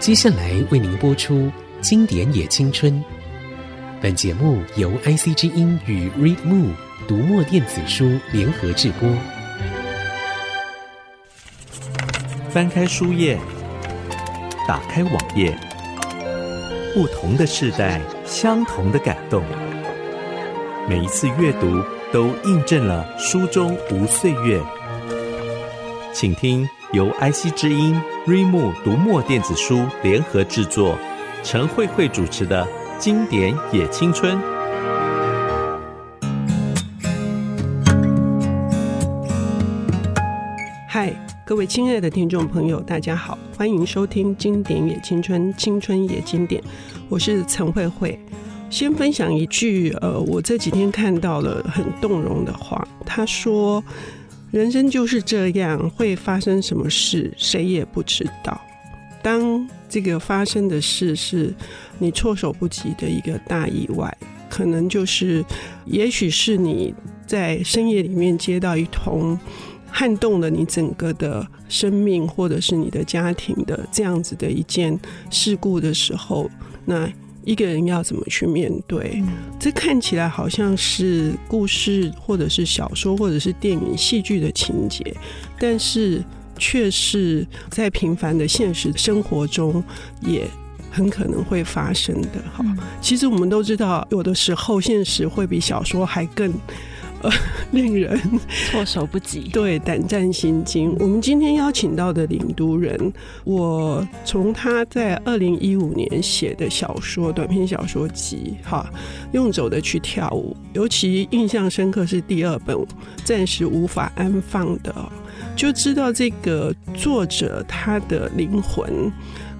接下来为您播出《经典也青春》。本节目由 IC 之音与 Readmo 读墨电子书联合制播。翻开书页，打开网页，不同的世代，相同的感动。每一次阅读，都印证了书中无岁月。请听由 IC 之音。瑞木读墨电子书联合制作，陈慧慧主持的《经典也青春》。嗨，各位亲爱的听众朋友，大家好，欢迎收听《经典也青春》，青春也经典。我是陈慧慧。先分享一句，呃，我这几天看到了很动容的话，他说。人生就是这样，会发生什么事，谁也不知道。当这个发生的事是你措手不及的一个大意外，可能就是，也许是你在深夜里面接到一通撼动了你整个的生命，或者是你的家庭的这样子的一件事故的时候，那。一个人要怎么去面对？嗯，这看起来好像是故事，或者是小说，或者是电影、戏剧的情节，但是却是在平凡的现实生活中也很可能会发生的。哈，其实我们都知道，有的时候现实会比小说还更。呃，令人措手不及，对，胆战心惊。我们今天邀请到的领读人，我从他在二零一五年写的小说短篇小说集《哈用走的去跳舞》，尤其印象深刻是第二本《暂时无法安放的》，就知道这个作者他的灵魂，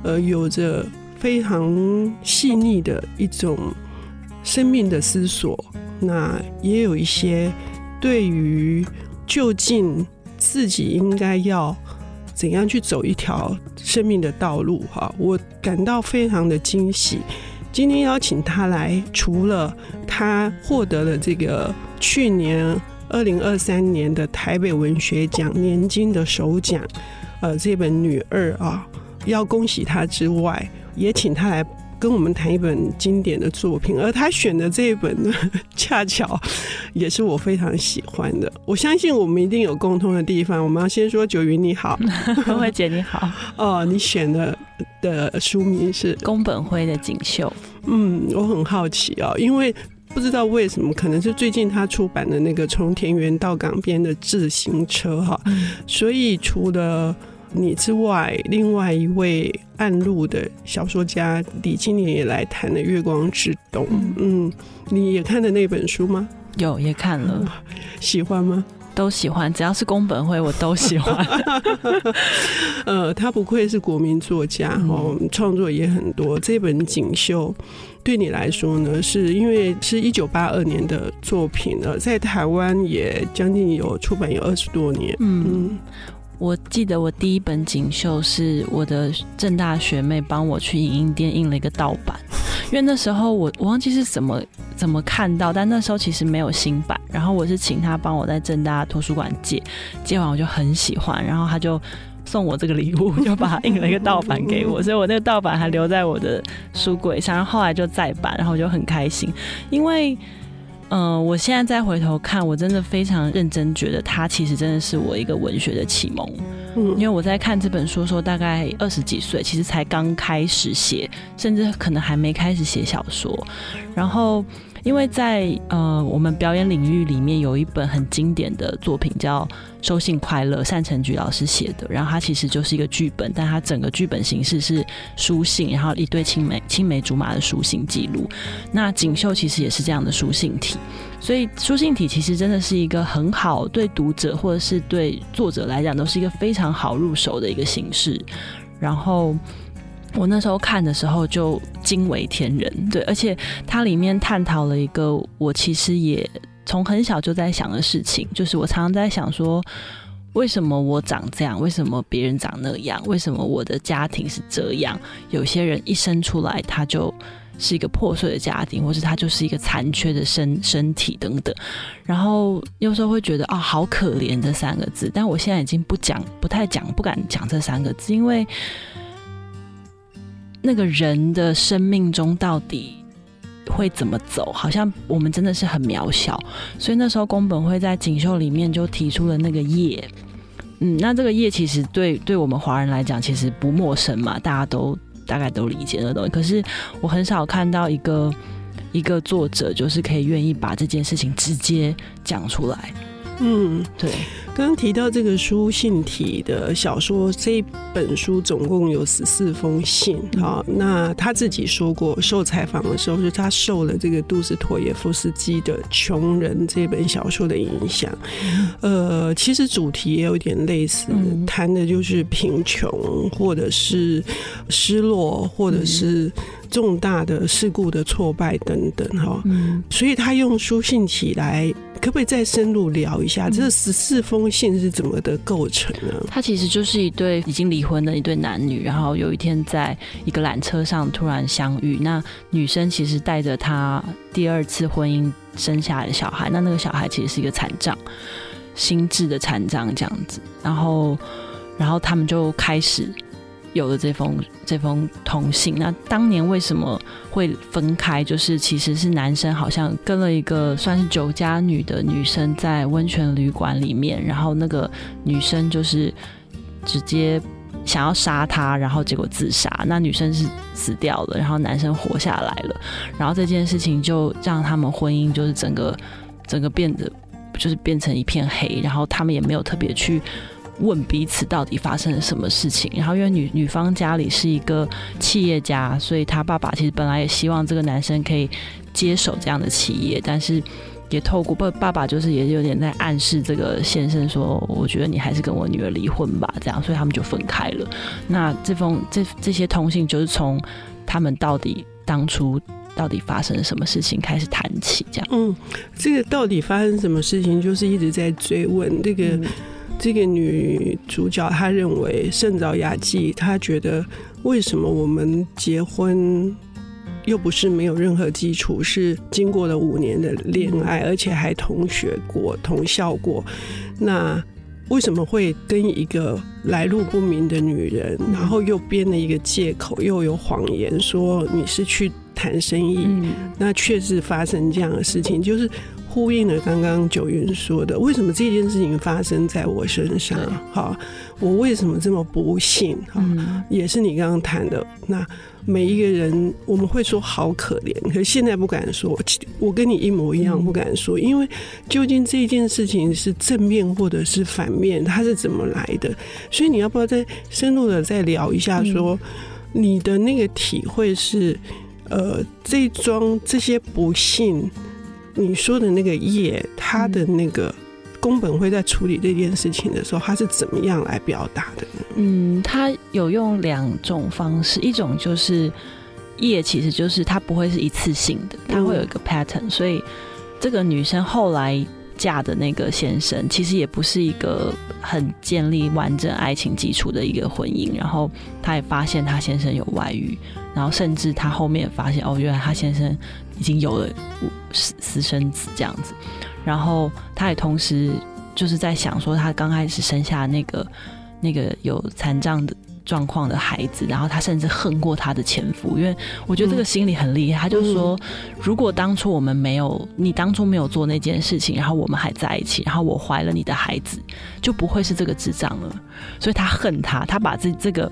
呃，有着非常细腻的一种生命的思索。那也有一些对于究竟自己应该要怎样去走一条生命的道路哈，我感到非常的惊喜。今天邀请他来，除了他获得了这个去年二零二三年的台北文学奖年金的首奖，呃，这本《女二》啊，要恭喜他之外，也请他来。跟我们谈一本经典的作品，而他选的这一本呢，恰巧也是我非常喜欢的。我相信我们一定有共通的地方。我们要先说九云你好，慧 慧姐你好。哦，你选的的书名是宫本辉的《锦绣》。嗯，我很好奇哦，因为不知道为什么，可能是最近他出版的那个《从田园到港边的自行车》哈，所以除了。你之外，另外一位暗路的小说家李青年也来谈了《月光之东》。嗯，你也看的那本书吗？有，也看了。喜欢吗？都喜欢，只要是宫本辉，我都喜欢。呃，他不愧是国民作家哦，创作也很多。这本《锦绣》对你来说呢，是因为是一九八二年的作品了，在台湾也将近有出版有二十多年。嗯。嗯我记得我第一本锦绣是我的正大学妹帮我去影印店印了一个盗版，因为那时候我我忘记是怎么怎么看到，但那时候其实没有新版，然后我是请她帮我在正大图书馆借，借完我就很喜欢，然后她就送我这个礼物，就把它印了一个盗版给我，所以我那个盗版还留在我的书柜上，然后后来就再版，然后我就很开心，因为。嗯、呃，我现在再回头看，我真的非常认真，觉得他其实真的是我一个文学的启蒙。嗯，因为我在看这本书的时候，大概二十几岁，其实才刚开始写，甚至可能还没开始写小说，然后。因为在呃，我们表演领域里面有一本很经典的作品叫《收信快乐》，单成菊老师写的。然后它其实就是一个剧本，但它整个剧本形式是书信，然后一对青梅青梅竹马的书信记录。那《锦绣》其实也是这样的书信体，所以书信体其实真的是一个很好对读者或者是对作者来讲都是一个非常好入手的一个形式。然后。我那时候看的时候就惊为天人，对，而且它里面探讨了一个我其实也从很小就在想的事情，就是我常常在想说，为什么我长这样？为什么别人长那样？为什么我的家庭是这样？有些人一生出来他就是一个破碎的家庭，或是他就是一个残缺的身 身体等等，然后有时候会觉得啊、哦，好可怜这三个字，但我现在已经不讲，不太讲，不敢讲这三个字，因为。那个人的生命中到底会怎么走，好像我们真的是很渺小。所以那时候宫本会在锦绣里面就提出了那个业，嗯，那这个业其实对对我们华人来讲其实不陌生嘛，大家都大概都理解的东西。可是我很少看到一个一个作者就是可以愿意把这件事情直接讲出来。嗯，对。刚刚提到这个书信体的小说，这本书总共有十四封信。好，那他自己说过，受采访的时候，就是他受了这个杜斯妥耶夫斯基的《穷人》这本小说的影响。呃，其实主题也有点类似，谈的就是贫穷，或者是失落，或者是重大的事故的挫败等等。哈，所以他用书信起来。可不可以再深入聊一下，嗯、这十四封信是怎么的构成呢？他其实就是一对已经离婚的一对男女，然后有一天在一个缆车上突然相遇。那女生其实带着她第二次婚姻生下来的小孩，那那个小孩其实是一个残障，心智的残障这样子。然后，然后他们就开始。有了这封这封通信，那当年为什么会分开？就是其实是男生好像跟了一个算是酒家女的女生在温泉旅馆里面，然后那个女生就是直接想要杀他，然后结果自杀。那女生是死掉了，然后男生活下来了，然后这件事情就让他们婚姻就是整个整个变得就是变成一片黑，然后他们也没有特别去。问彼此到底发生了什么事情，然后因为女女方家里是一个企业家，所以他爸爸其实本来也希望这个男生可以接手这样的企业，但是也透过爸爸爸就是也有点在暗示这个先生说，我觉得你还是跟我女儿离婚吧，这样，所以他们就分开了。那这封这这些通信就是从他们到底当初到底发生了什么事情开始谈起，这样。嗯，这个到底发生什么事情，就是一直在追问这个。嗯这个女主角她认为圣早雅纪，她觉得为什么我们结婚又不是没有任何基础，是经过了五年的恋爱，而且还同学过、同校过，那为什么会跟一个来路不明的女人，然后又编了一个借口，又有谎言说你是去谈生意，那确实发生这样的事情，就是。呼应了刚刚九云说的，为什么这件事情发生在我身上？哈，我为什么这么不幸？哈，也是你刚刚谈的。那每一个人，我们会说好可怜，可是现在不敢说。我跟你一模一样，不敢说，因为究竟这件事情是正面或者是反面，它是怎么来的？所以你要不要再深入的再聊一下？说你的那个体会是，呃，这桩这些不幸。你说的那个业，他的那个宫本会在处理这件事情的时候，他是怎么样来表达的呢？嗯，他有用两种方式，一种就是业，其实就是它不会是一次性的，它会有一个 pattern，嗯，所以这个女生后来嫁的那个先生，其实也不是一个很建立完整爱情基础的一个婚姻，然后她也发现她先生有外遇，然后甚至她后面发现，哦，原来她先生。已经有了私私生子这样子，然后他也同时就是在想说，他刚开始生下那个那个有残障的状况的孩子，然后他甚至恨过他的前夫，因为我觉得这个心理很厉害。他就说，如果当初我们没有你当初没有做那件事情，然后我们还在一起，然后我怀了你的孩子，就不会是这个智障了。所以他恨他，他把这这个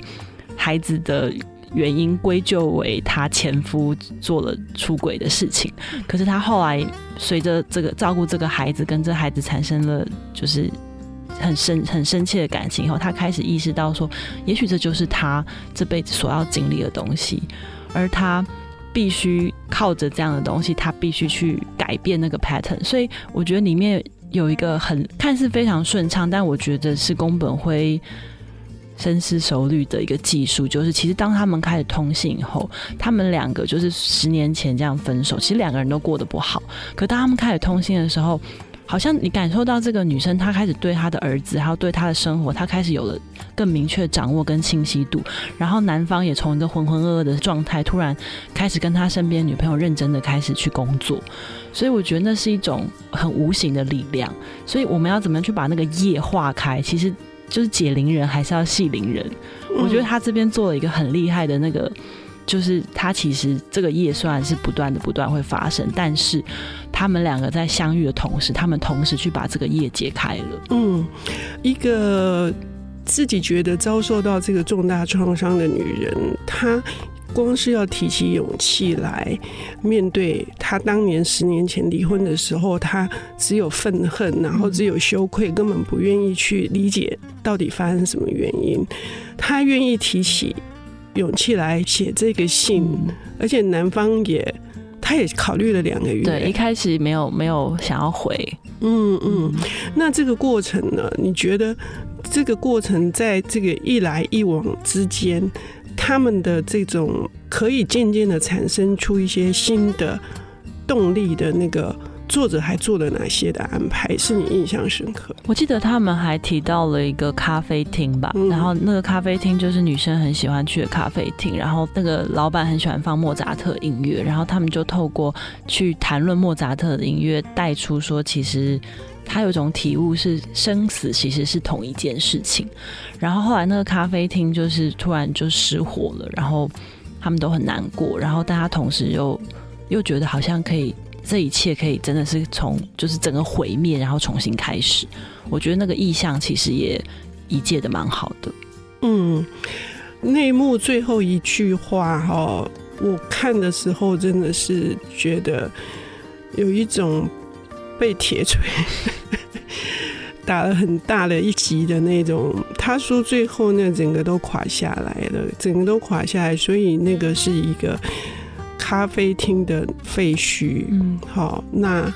孩子的。原因归咎为她前夫做了出轨的事情，可是她后来随着这个照顾这个孩子，跟这孩子产生了就是很深很深切的感情以后，他开始意识到说，也许这就是他这辈子所要经历的东西，而他必须靠着这样的东西，他必须去改变那个 pattern。所以我觉得里面有一个很看似非常顺畅，但我觉得是宫本辉。深思熟虑的一个技术，就是其实当他们开始通信以后，他们两个就是十年前这样分手，其实两个人都过得不好。可当他们开始通信的时候，好像你感受到这个女生她开始对她的儿子，还有对她的生活，她开始有了更明确的掌握跟清晰度。然后男方也从一个浑浑噩噩的状态，突然开始跟他身边女朋友认真的开始去工作。所以我觉得那是一种很无形的力量。所以我们要怎么样去把那个业化开？其实。就是解铃人还是要系铃人，我觉得他这边做了一个很厉害的那个就是他其实这个业虽然是不断的不断会发生，但是他们两个在相遇的同时，他们同时去把这个业解开了。嗯，一个自己觉得遭受到这个重大创伤的女人，她。光是要提起勇气来面对他当年十年前离婚的时候，他只有愤恨，然后只有羞愧，根本不愿意去理解到底发生什么原因。他愿意提起勇气来写这个信，而且男方也他也考虑了两个月，对，一开始没有没有想要回，嗯嗯。那这个过程呢？你觉得这个过程在这个一来一往之间？他们的这种可以渐渐的产生出一些新的动力的那个作者还做了哪些的安排是你印象深刻？我记得他们还提到了一个咖啡厅吧，然后那个咖啡厅就是女生很喜欢去的咖啡厅，然后那个老板很喜欢放莫扎特音乐，然后他们就透过去谈论莫扎特的音乐，带出说其实。他有一种体悟，是生死其实是同一件事情。然后后来那个咖啡厅就是突然就失火了，然后他们都很难过。然后大家同时又又觉得好像可以，这一切可以真的是从就是整个毁灭，然后重新开始。我觉得那个意象其实也一借的蛮好的。嗯，内幕最后一句话哈，我看的时候真的是觉得有一种。被铁锤 打了很大的一击的那种，他说最后那整个都垮下来了，整个都垮下来，所以那个是一个咖啡厅的废墟。嗯，好，那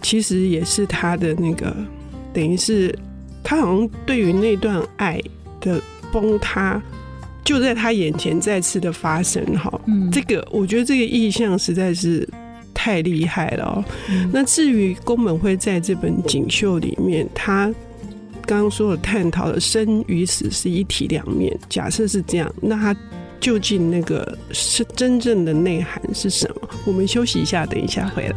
其实也是他的那个，等于是他好像对于那段爱的崩塌，就在他眼前再次的发生。哈，嗯，这个我觉得这个意象实在是。太厉害了哦！那至于宫本辉在这本锦绣里面，他刚刚说的探讨的生与死是一体两面。假设是这样，那他究竟那个是真正的内涵是什么？我们休息一下，等一下回来。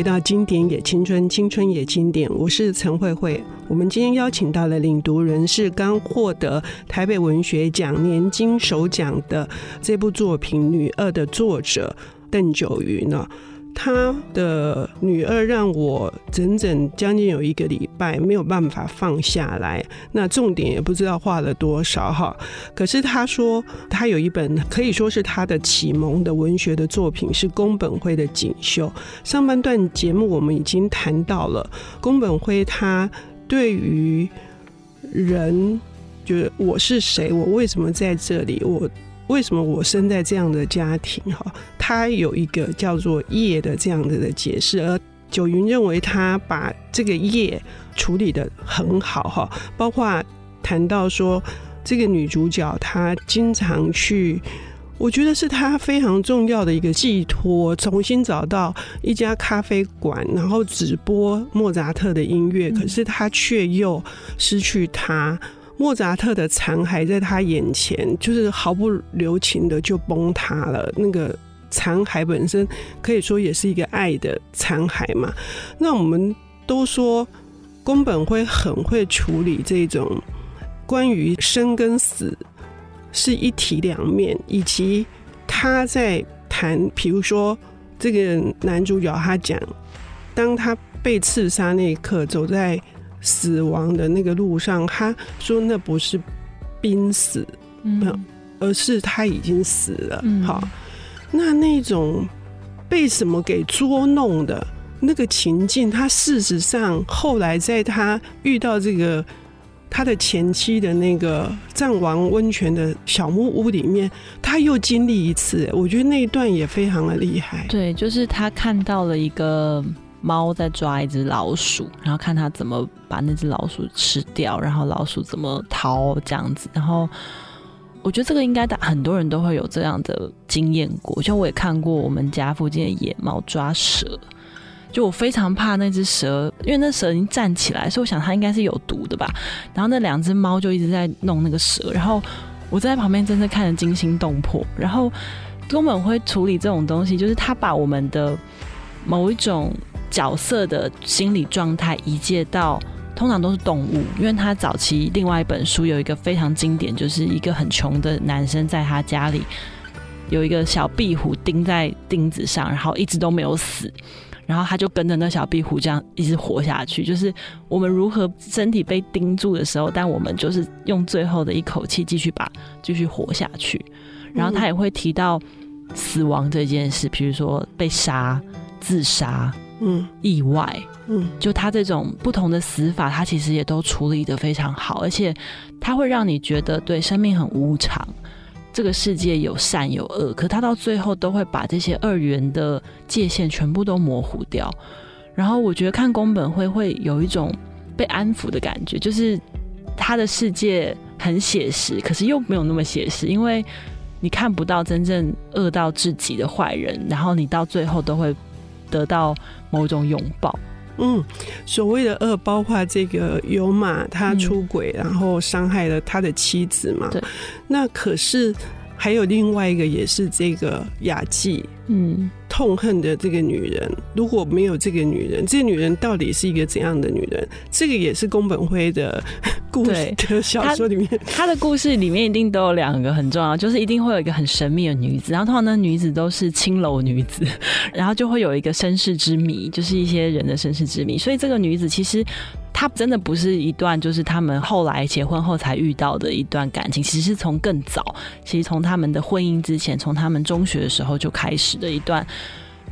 回到经典也青春，青春也经典。我是陈慧慧。我们今天邀请到了领读人是刚获得台北文学奖年金首奖的这部作品《女二》的作者邓九云呢。他的女二让我整整将近有一个礼拜没有办法放下来，那重点也不知道画了多少哈。可是他说他有一本可以说是他的启蒙的文学的作品是宫本辉的《锦绣》。上半段节目我们已经谈到了宫本辉，他对于人，就是我是谁，我为什么在这里，我。为什么我生在这样的家庭？哈，他有一个叫做“业”的这样子的解释，而九云认为他把这个“业”处理得很好，哈，包括谈到说这个女主角她经常去，我觉得是她非常重要的一个寄托，重新找到一家咖啡馆，然后直播莫扎特的音乐，可是她却又失去他。莫扎特的残骸在他眼前，就是毫不留情的就崩塌了。那个残骸本身可以说也是一个爱的残骸嘛。那我们都说宫本辉很会处理这种关于生跟死是一体两面，以及他在谈，比如说这个男主角他讲，当他被刺杀那一刻，走在。死亡的那个路上，他说那不是濒死，嗯，而是他已经死了。好，那那种被什么给捉弄的那个情境，他事实上后来在他遇到这个他的前妻的那个藏王温泉的小木屋里面，他又经历一次。我觉得那一段也非常的厉害。对，就是他看到了一个。猫在抓一只老鼠，然后看它怎么把那只老鼠吃掉，然后老鼠怎么逃这样子。然后我觉得这个应该很多人都会有这样的经验过。就我也看过我们家附近的野猫抓蛇，就我非常怕那只蛇，因为那蛇已经站起来，所以我想它应该是有毒的吧。然后那两只猫就一直在弄那个蛇，然后我在旁边真的看得惊心动魄。然后宫本会处理这种东西，就是他把我们的某一种角色的心理状态移介到，通常都是动物，因为他早期另外一本书有一个非常经典，就是一个很穷的男生在他家里有一个小壁虎钉在钉子上，然后一直都没有死。然后他就跟着那小壁虎这样一直活下去。就是我们如何身体被钉住的时候，但我们就是用最后的一口气继续把继续活下去。然后他也会提到死亡这件事，比如说被杀、自杀、嗯、意外，嗯，就他这种不同的死法，他其实也都处理得非常好，而且他会让你觉得对生命很无常。这个世界有善有恶，可他到最后都会把这些二元的界限全部都模糊掉。然后我觉得看宫本会会有一种被安抚的感觉，就是他的世界很写实，可是又没有那么写实，因为你看不到真正恶到至极的坏人，然后你到最后都会得到某种拥抱。嗯，所谓的恶，包括这个尤马他出轨，然后伤害了他的妻子嘛。对。那可是还有另外一个，也是这个雅纪，嗯，痛恨的这个女人。如果没有这个女人，这个女人到底是一个怎样的女人？这个也是宫本辉的。故事的小说里面，他的故事里面一定都有两个很重要，就是一定会有一个很神秘的女子，然后通常那女子都是青楼女子，然后就会有一个身世之谜，就是一些人的身世之谜。所以这个女子其实他真的不是一段，就是他们后来结婚后才遇到的一段感情，其实是从更早，其实从他们的婚姻之前，从他们中学的时候就开始的一段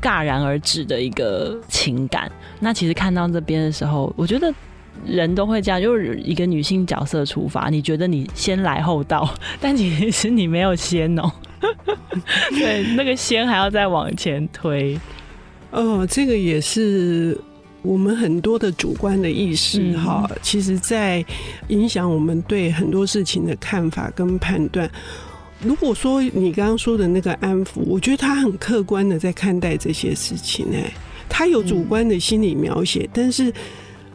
戛然而止的一个情感。那其实看到这边的时候，我觉得。人都会这样，就是一个女性角色出发，你觉得你先来后到，但其实你没有先哦。对，那个先还要再往前推。哦，这个也是我们很多的主观的意识哈，嗯、其实在影响我们对很多事情的看法跟判断。如果说你刚刚说的那个安抚，我觉得他很客观的在看待这些事情，哎，他有主观的心理描写，嗯、但是。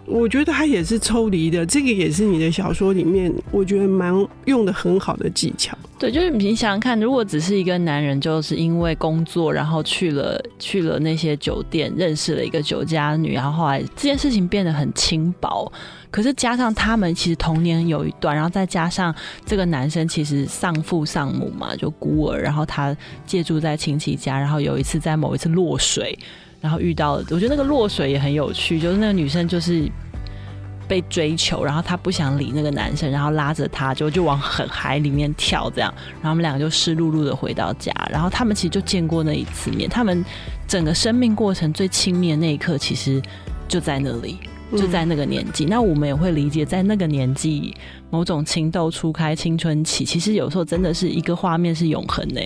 我觉得他也是抽离的，这个也是你的小说里面，我觉得蛮用的很好的技巧。对，就是你想想看，如果只是一个男人，就是因为工作，然后去了去了那些酒店，认识了一个酒家女，然后后来这件事情变得很轻薄。可是加上他们其实童年有一段，然后再加上这个男生其实丧父丧母嘛，就孤儿，然后他借住在亲戚家，然后有一次在某一次落水。然后遇到，我觉得那个落水也很有趣，就是那个女生就是被追求，然后她不想理那个男生，然后拉着他就就往很海里面跳，这样，然后他们两个就湿漉漉的回到家，然后他们其实就见过那一次面，他们整个生命过程最亲密的那一刻，其实就在那里，就在那个年纪。嗯、那我们也会理解，在那个年纪，某种情窦初开、青春期，其实有时候真的是一个画面是永恒的。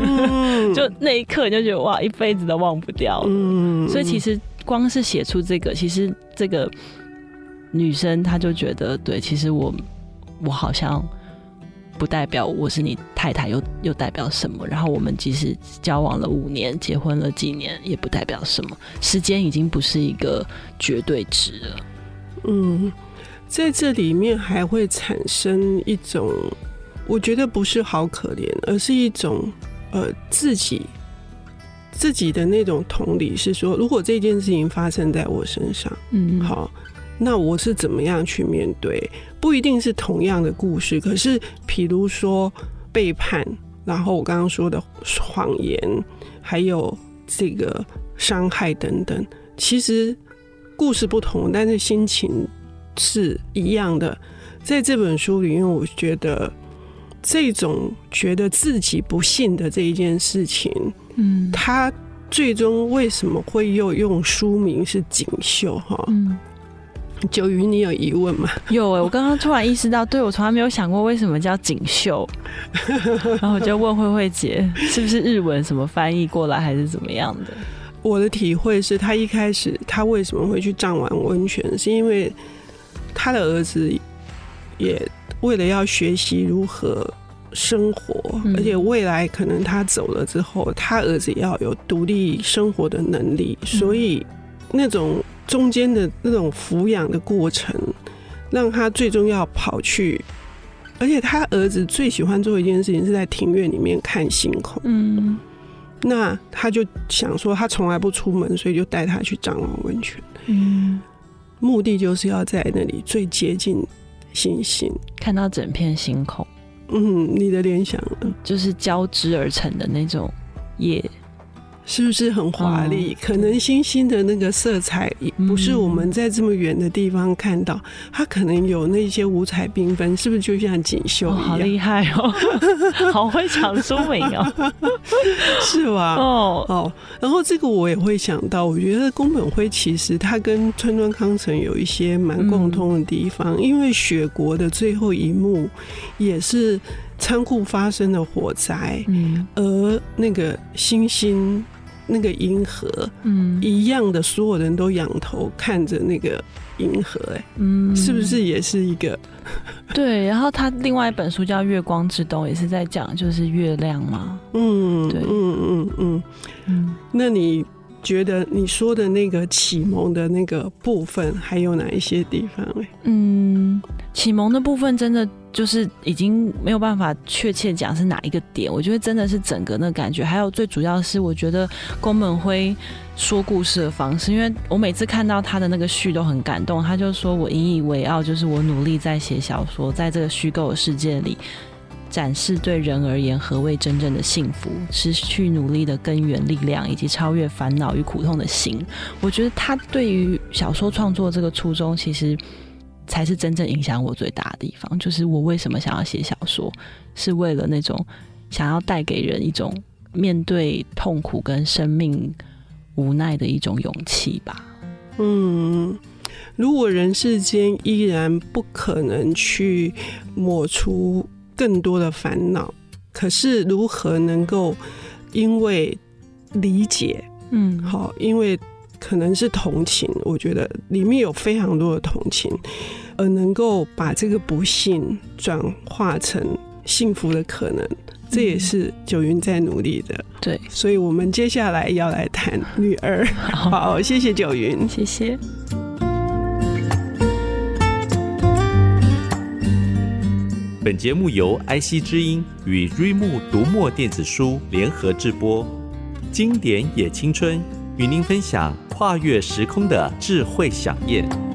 嗯，就那一刻你就觉得哇，一辈子都忘不掉了。嗯，所以其实光是写出这个，其实这个女生她就觉得，对，其实我我好像不代表我是你太太，又又代表什么？然后我们即使交往了五年，结婚了几年，也不代表什么。时间已经不是一个绝对值了。嗯，在这里面还会产生一种，我觉得不是好可怜，而是一种。呃，自己自己的那种同理是说，如果这件事情发生在我身上，嗯，好，那我是怎么样去面对？不一定是同样的故事，可是，比如说背叛，然后我刚刚说的谎言，还有这个伤害等等，其实故事不同，但是心情是一样的。在这本书里面，我觉得。这种觉得自己不幸的这一件事情，嗯，他最终为什么会又用书名是锦绣？哈，嗯，九鱼，你有疑问吗？有哎、欸，我刚刚突然意识到，对，我从来没有想过为什么叫锦绣，然后我就问慧慧姐，是不是日文什么翻译过来，还是怎么样的？我的体会是他一开始他为什么会去藏玩温泉，是因为他的儿子也。为了要学习如何生活，而且未来可能他走了之后，他儿子要有独立生活的能力，所以那种中间的那种抚养的过程，让他最终要跑去而且他儿子最喜欢做一件事情是在庭院里面看星空。嗯，那他就想说，他从来不出门，所以就带他去藏王温泉。嗯，目的就是要在那里最接近星星，看到整片星空。嗯，你的联想？就是交织而成的那种夜。是不是很华丽？可能星星的那个色彩，不是我们在这么远的地方看到，它可能有那些五彩缤纷，是不是就像锦绣一样？好厉害哦，好会讲书名哦，是吧？哦哦，然后这个我也会想到，我觉得宫本辉其实他跟川端康成有一些蛮共通的地方，因为雪国的最后一幕也是仓库发生的火灾，嗯，而那个星星。那个银河，嗯，一样的，所有人都仰头看着那个银河，哎，嗯，是不是也是一个？对，然后他另外一本书叫《月光之东》，也是在讲就是月亮嘛，嗯，对，嗯嗯嗯嗯，那你觉得你说的那个启蒙的那个部分还有哪一些地方？哎，嗯，启蒙的部分真的。就是已经没有办法确切讲是哪一个点，我觉得真的是整个那感觉，还有最主要是我觉得宫本辉说故事的方式，因为我每次看到他的那个序都很感动，他就说我引以为傲，就是我努力在写小说，在这个虚构的世界里展示对人而言何谓真正的幸福，持续努力的根源力量，以及超越烦恼与苦痛的心。我觉得他对于小说创作这个初衷，其实。才是真正影响我最大的地方，就是我为什么想要写小说，是为了那种想要带给人一种面对痛苦跟生命无奈的一种勇气吧。嗯，如果人世间依然不可能去抹除更多的烦恼，可是如何能够因为理解，嗯，好，因为。可能是同情，我觉得里面有非常多的同情，而能够把这个不幸转化成幸福的可能，这也是九云在努力的。对，所以我们接下来要来谈女儿。好，谢谢九云，谢谢。本节目由 IC 之音与瑞木读墨电子书联合制播，经典也青春与您分享。跨越时空的智慧饗宴。